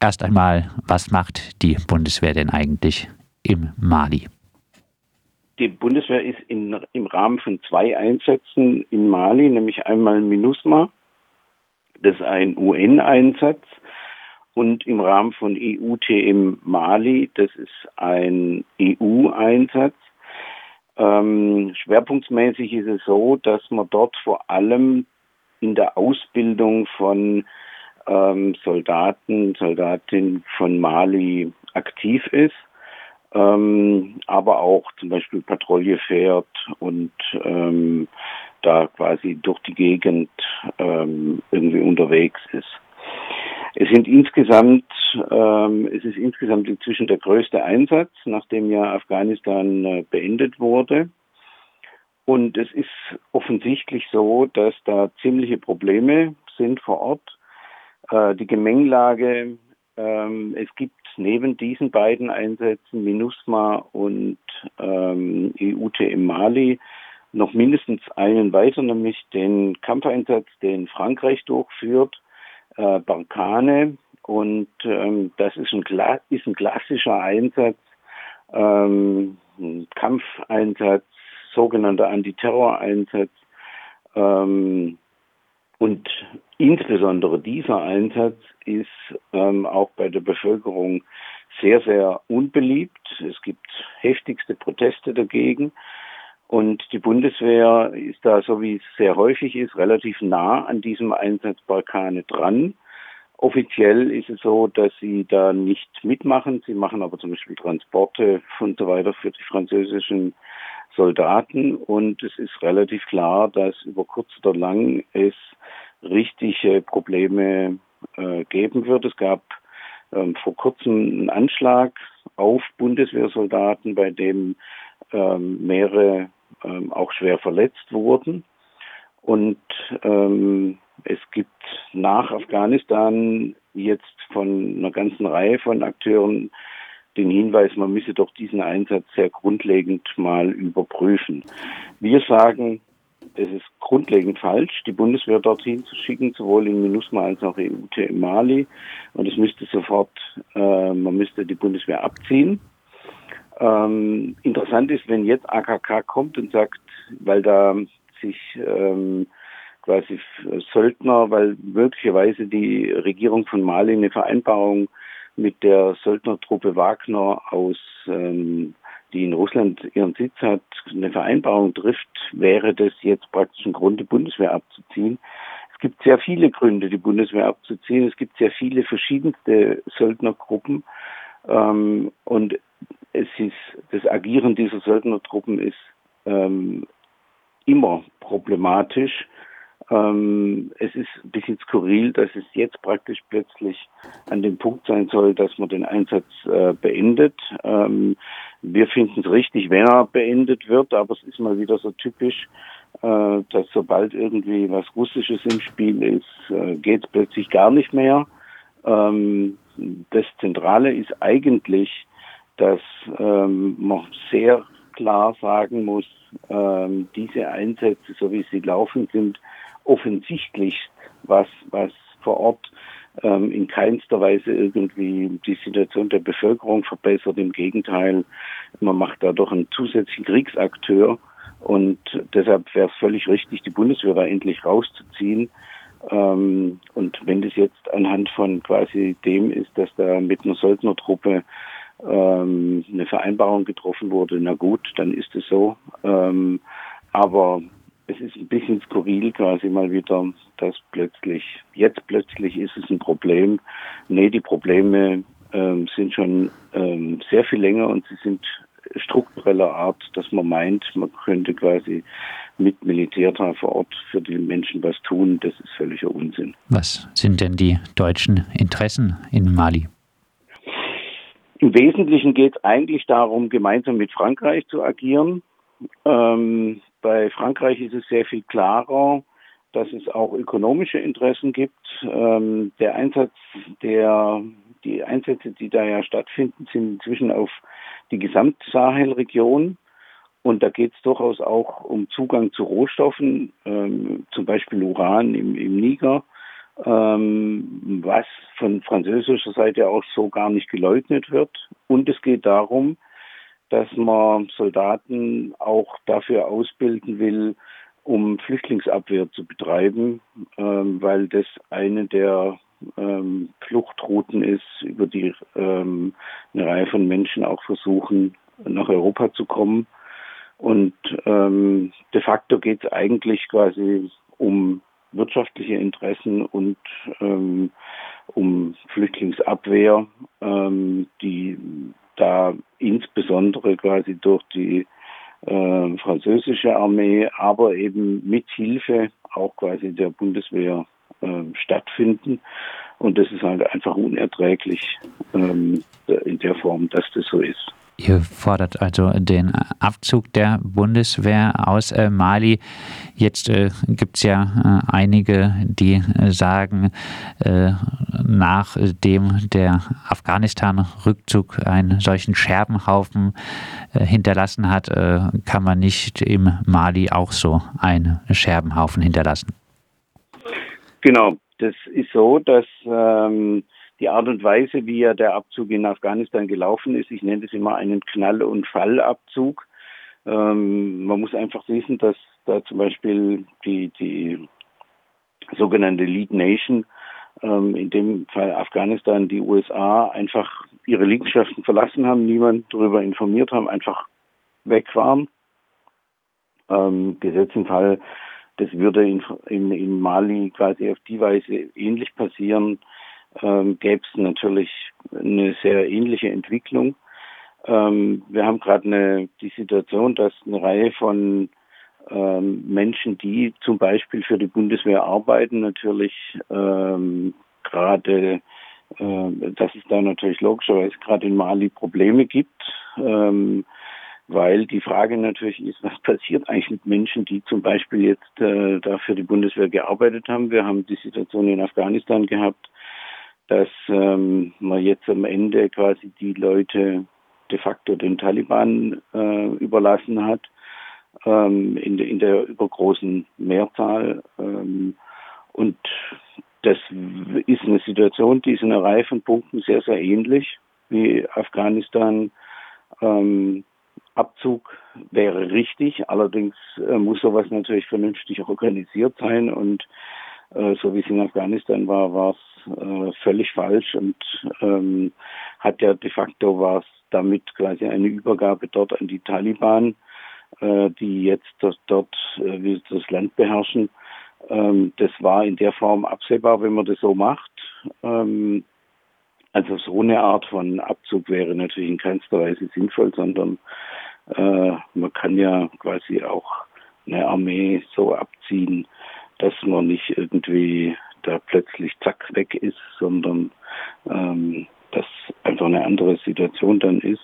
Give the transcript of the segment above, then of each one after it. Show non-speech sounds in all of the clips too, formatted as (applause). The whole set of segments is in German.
Erst einmal, was macht die Bundeswehr denn eigentlich im Mali? Die Bundeswehr ist in, im Rahmen von zwei Einsätzen in Mali, nämlich einmal MINUSMA, das ist ein UN-Einsatz, und im Rahmen von EUTM Mali, das ist ein EU-Einsatz. Ähm, schwerpunktmäßig ist es so, dass man dort vor allem in der Ausbildung von ähm, Soldaten, Soldatinnen von Mali aktiv ist, ähm, aber auch zum Beispiel Patrouille fährt und ähm, da quasi durch die Gegend ähm, irgendwie unterwegs ist. Es sind insgesamt, ähm, es ist insgesamt inzwischen der größte Einsatz, nachdem ja Afghanistan äh, beendet wurde. Und es ist offensichtlich so, dass da ziemliche Probleme sind vor Ort. Äh, die Gemengelage, ähm, es gibt neben diesen beiden Einsätzen, MINUSMA und ähm, EUTM Mali, noch mindestens einen weiter, nämlich den Kampfeinsatz, den Frankreich durchführt, äh, Barkane. Und ähm, das ist ein, ist ein klassischer Einsatz, ähm, ein Kampfeinsatz, sogenannter Antiterror-Einsatz. Ähm, und insbesondere dieser Einsatz ist ähm, auch bei der Bevölkerung sehr, sehr unbeliebt. Es gibt heftigste Proteste dagegen. Und die Bundeswehr ist da, so wie es sehr häufig ist, relativ nah an diesem Einsatz Balkane dran. Offiziell ist es so, dass sie da nicht mitmachen. Sie machen aber zum Beispiel Transporte und so weiter für die französischen Soldaten. Und es ist relativ klar, dass über kurz oder lang es richtige Probleme äh, geben wird. Es gab ähm, vor kurzem einen Anschlag auf Bundeswehrsoldaten, bei dem ähm, mehrere ähm, auch schwer verletzt wurden. Und ähm, es gibt nach Afghanistan jetzt von einer ganzen Reihe von Akteuren den Hinweis, man müsse doch diesen Einsatz sehr grundlegend mal überprüfen. Wir sagen, es ist grundlegend falsch, die Bundeswehr dorthin zu schicken, sowohl in MINUSMA als auch in Mali. Und es müsste sofort, äh, man müsste die Bundeswehr abziehen. Ähm, interessant ist, wenn jetzt AKK kommt und sagt, weil da sich ähm, quasi Söldner, weil möglicherweise die Regierung von Mali eine Vereinbarung mit der Söldnertruppe Wagner aus, ähm, die in Russland ihren Sitz hat, eine Vereinbarung trifft, wäre das jetzt praktisch ein Grund, die Bundeswehr abzuziehen. Es gibt sehr viele Gründe, die Bundeswehr abzuziehen. Es gibt sehr viele verschiedenste Söldnergruppen. Ähm, und es ist, das Agieren dieser Söldnertruppen ist ähm, immer problematisch. Ähm, es ist ein bisschen skurril, dass es jetzt praktisch plötzlich an dem Punkt sein soll, dass man den Einsatz äh, beendet. Ähm, wir finden es richtig, wenn er beendet wird, aber es ist mal wieder so typisch, äh, dass sobald irgendwie was Russisches im Spiel ist, äh, geht es plötzlich gar nicht mehr. Ähm, das Zentrale ist eigentlich, dass ähm, man sehr klar sagen muss, ähm, diese Einsätze, so wie sie laufen, sind offensichtlich was, was vor Ort ähm, in keinster Weise irgendwie die Situation der Bevölkerung verbessert. Im Gegenteil, man macht dadurch einen zusätzlichen Kriegsakteur. Und deshalb wäre es völlig richtig, die Bundeswehr da endlich rauszuziehen. Ähm, und wenn das jetzt anhand von quasi dem ist, dass da mit einer Söldnertruppe ähm, eine Vereinbarung getroffen wurde, na gut, dann ist es so. Ähm, aber es ist ein bisschen skurril quasi mal wieder, dass plötzlich, jetzt plötzlich ist es ein Problem. Nee, die Probleme ähm, sind schon ähm, sehr viel länger und sie sind struktureller Art, dass man meint, man könnte quasi mit Militär da vor Ort für die Menschen was tun. Das ist völliger Unsinn. Was sind denn die deutschen Interessen in Mali? Im Wesentlichen geht es eigentlich darum, gemeinsam mit Frankreich zu agieren. Ähm, bei Frankreich ist es sehr viel klarer, dass es auch ökonomische Interessen gibt. Ähm, der Einsatz der, die Einsätze, die da ja stattfinden, sind inzwischen auf die Gesamtsahelregion. Und da geht es durchaus auch um Zugang zu Rohstoffen, ähm, zum Beispiel Uran im, im Niger ähm, was von französischer Seite auch so gar nicht geleugnet wird. Und es geht darum, dass man Soldaten auch dafür ausbilden will, um Flüchtlingsabwehr zu betreiben, ähm, weil das eine der ähm, Fluchtrouten ist, über die ähm, eine Reihe von Menschen auch versuchen, nach Europa zu kommen. Und ähm, de facto geht es eigentlich quasi um wirtschaftliche Interessen und ähm, um Flüchtlingsabwehr, ähm, die da insbesondere quasi durch die äh, französische Armee, aber eben mit Hilfe auch quasi der Bundeswehr äh, stattfinden. Und das ist halt einfach unerträglich ähm, in der Form, dass das so ist. Ihr fordert also den Abzug der Bundeswehr aus äh, Mali. Jetzt äh, gibt es ja äh, einige, die äh, sagen, äh, nachdem der Afghanistan-Rückzug einen solchen Scherbenhaufen äh, hinterlassen hat, kann man nicht im Mali auch so einen Scherbenhaufen hinterlassen. Genau, das ist so, dass ähm, die Art und Weise, wie ja der Abzug in Afghanistan gelaufen ist, ich nenne das immer einen Knall- und Fallabzug. Ähm, man muss einfach wissen, dass da zum Beispiel die, die sogenannte Lead Nation, ähm, in dem Fall Afghanistan, die USA, einfach ihre Liegenschaften verlassen haben, niemand darüber informiert haben, einfach weg waren. Ähm, Gesetz im Fall, das würde in, in, in Mali quasi auf die Weise ähnlich passieren, ähm, gäbe es natürlich eine sehr ähnliche Entwicklung. Ähm, wir haben gerade die Situation, dass eine Reihe von ähm, Menschen, die zum Beispiel für die Bundeswehr arbeiten, natürlich ähm, gerade, äh, dass es da natürlich logischerweise gerade in Mali Probleme gibt. Ähm, weil die Frage natürlich ist, was passiert eigentlich mit Menschen, die zum Beispiel jetzt äh, da für die Bundeswehr gearbeitet haben. Wir haben die Situation in Afghanistan gehabt, dass ähm, man jetzt am Ende quasi die Leute de facto den Taliban äh, überlassen hat, ähm, in, de, in, der übergroßen Mehrzahl. Ähm, und das ist eine Situation, die ist in einer Reihe von Punkten sehr, sehr ähnlich wie Afghanistan. Ähm, Abzug wäre richtig, allerdings äh, muss sowas natürlich vernünftig organisiert sein und so wie es in Afghanistan war, war es äh, völlig falsch und ähm, hat ja de facto war es damit quasi eine Übergabe dort an die Taliban, äh, die jetzt dort, dort äh, das Land beherrschen. Ähm, das war in der Form absehbar, wenn man das so macht. Ähm, also so eine Art von Abzug wäre natürlich in keinster Weise sinnvoll, sondern äh, man kann ja quasi auch eine Armee so abziehen, dass man nicht irgendwie da plötzlich zack weg ist, sondern ähm, dass einfach eine andere Situation dann ist.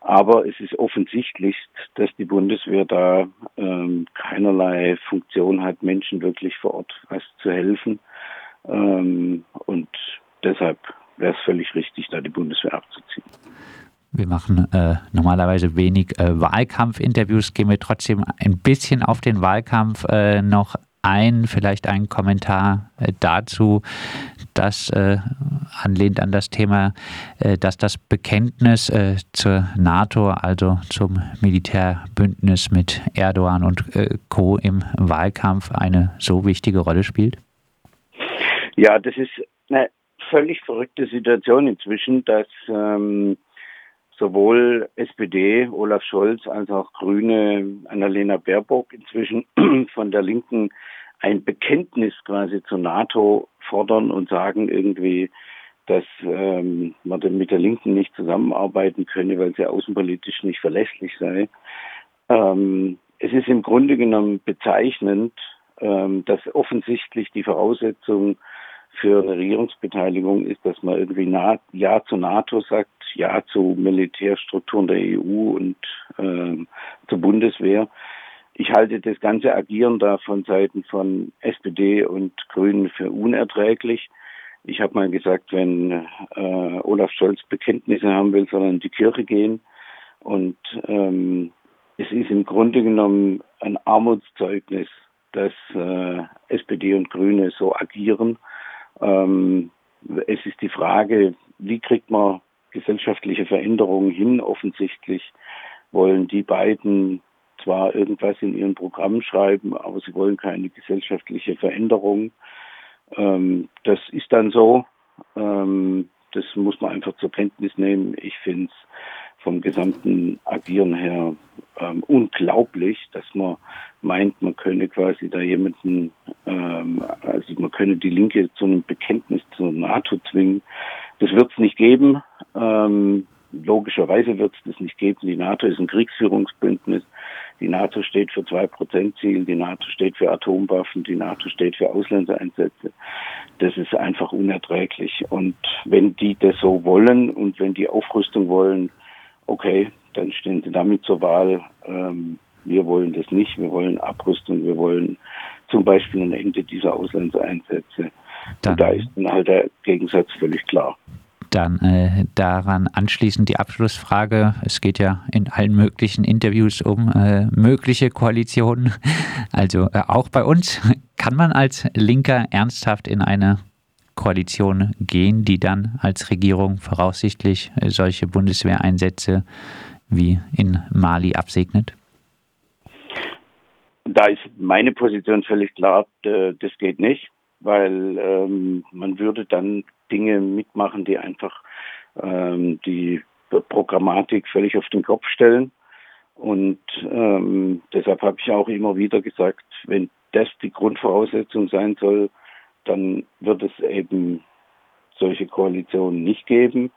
Aber es ist offensichtlich, dass die Bundeswehr da ähm, keinerlei Funktion hat, Menschen wirklich vor Ort was zu helfen. Ähm, und deshalb wäre es völlig richtig, da die Bundeswehr abzuziehen. Wir machen äh, normalerweise wenig äh, Wahlkampfinterviews, gehen wir trotzdem ein bisschen auf den Wahlkampf äh, noch ein, vielleicht ein Kommentar äh, dazu, das äh, anlehnt an das Thema, äh, dass das Bekenntnis äh, zur NATO, also zum Militärbündnis mit Erdogan und äh, Co. im Wahlkampf eine so wichtige Rolle spielt? Ja, das ist eine völlig verrückte Situation inzwischen, dass ähm, sowohl SPD, Olaf Scholz, als auch Grüne, Annalena Baerbock inzwischen (clears throat) von der Linken ein Bekenntnis quasi zur NATO fordern und sagen irgendwie, dass ähm, man mit der Linken nicht zusammenarbeiten könne, weil sie außenpolitisch nicht verlässlich sei. Ähm, es ist im Grunde genommen bezeichnend, ähm, dass offensichtlich die Voraussetzung für eine Regierungsbeteiligung ist, dass man irgendwie na, Ja zur NATO sagt, Ja zu Militärstrukturen der EU und äh, zur Bundeswehr. Ich halte das ganze Agieren da von Seiten von SPD und Grünen für unerträglich. Ich habe mal gesagt, wenn äh, Olaf Scholz Bekenntnisse haben will, soll er in die Kirche gehen. Und ähm, es ist im Grunde genommen ein Armutszeugnis, dass äh, SPD und Grüne so agieren Ähm, es ist die Frage, wie kriegt man gesellschaftliche Veränderungen hin? Offensichtlich wollen die beiden zwar irgendwas in ihren Programmen schreiben, aber sie wollen keine gesellschaftliche Veränderung. Ähm, das ist dann so. Ähm, das muss man einfach zur Kenntnis nehmen. Ich finde es vom gesamten Agieren her ähm, unglaublich, dass man meint, man könne quasi da jemanden, ähm, also man könne die Linke zu einem Bekenntnis zur NATO zwingen. Das wird es nicht geben. Ähm, logischerweise wird es das nicht geben. Die NATO ist ein Kriegsführungsbündnis. Die NATO steht für zwei Prozent Ziel. Die NATO steht für Atomwaffen. Die NATO steht für Auslandseinsätze. Das ist einfach unerträglich. Und wenn die das so wollen und wenn die Aufrüstung wollen, okay, dann stehen sie damit zur Wahl. Ähm, wir wollen das nicht. Wir wollen Abrüstung. Wir wollen zum Beispiel ein Ende dieser Auslandseinsätze. Dann, und da ist dann halt der Gegensatz völlig klar. Dann äh, daran anschließend die Abschlussfrage. Es geht ja in allen möglichen Interviews um äh, mögliche Koalitionen. (laughs) Also äh, auch bei uns (laughs) kann man als Linker ernsthaft in eine Koalition gehen, die dann als Regierung voraussichtlich äh, solche Bundeswehreinsätze wie in Mali absegnet? Da ist meine Position völlig klar, das geht nicht, weil ähm, man würde dann Dinge mitmachen, die einfach ähm, die Programmatik völlig auf den Kopf stellen. Und ähm, deshalb habe ich auch immer wieder gesagt, wenn das die Grundvoraussetzung sein soll, dann wird es eben solche Koalitionen nicht geben.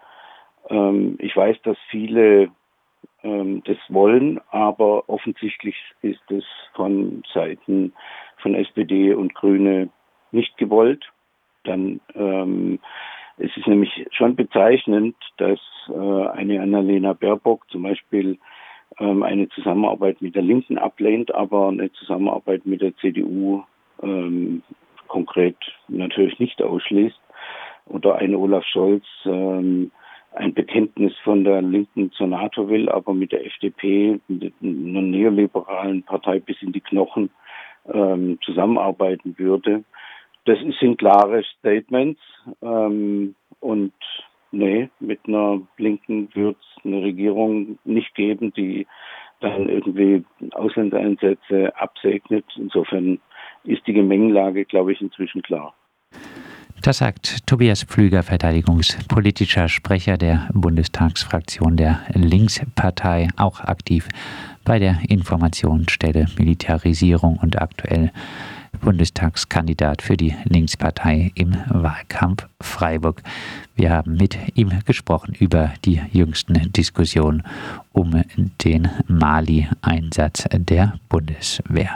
Ähm, ich weiß, dass viele ähm, das wollen, aber offensichtlich ist es von Seiten von SPD und Grüne nicht gewollt. Dann ähm, es ist nämlich schon bezeichnend, dass äh, eine Annalena Baerbock zum Beispiel ähm, eine Zusammenarbeit mit der Linken ablehnt, aber eine Zusammenarbeit mit der CDU ähm, konkret natürlich nicht ausschließt. Oder ein Olaf Scholz ähm, ein Bekenntnis von der Linken zur NATO will, aber mit der FDP, mit einer neoliberalen Partei bis in die Knochen ähm, zusammenarbeiten würde. Das sind klare Statements ähm, und nee, mit einer Linken wird es eine Regierung nicht geben, die dann irgendwie Auslandseinsätze absegnet. Insofern ist die Gemengelage, glaube ich, inzwischen klar. Das sagt Tobias Pflüger, verteidigungspolitischer Sprecher der Bundestagsfraktion der Linkspartei, auch aktiv bei der Informationsstelle Militarisierung und aktuell Bundestagskandidat für die Linkspartei im Wahlkampf Freiburg. Wir haben mit ihm gesprochen über die jüngsten Diskussionen um den Mali-Einsatz der Bundeswehr.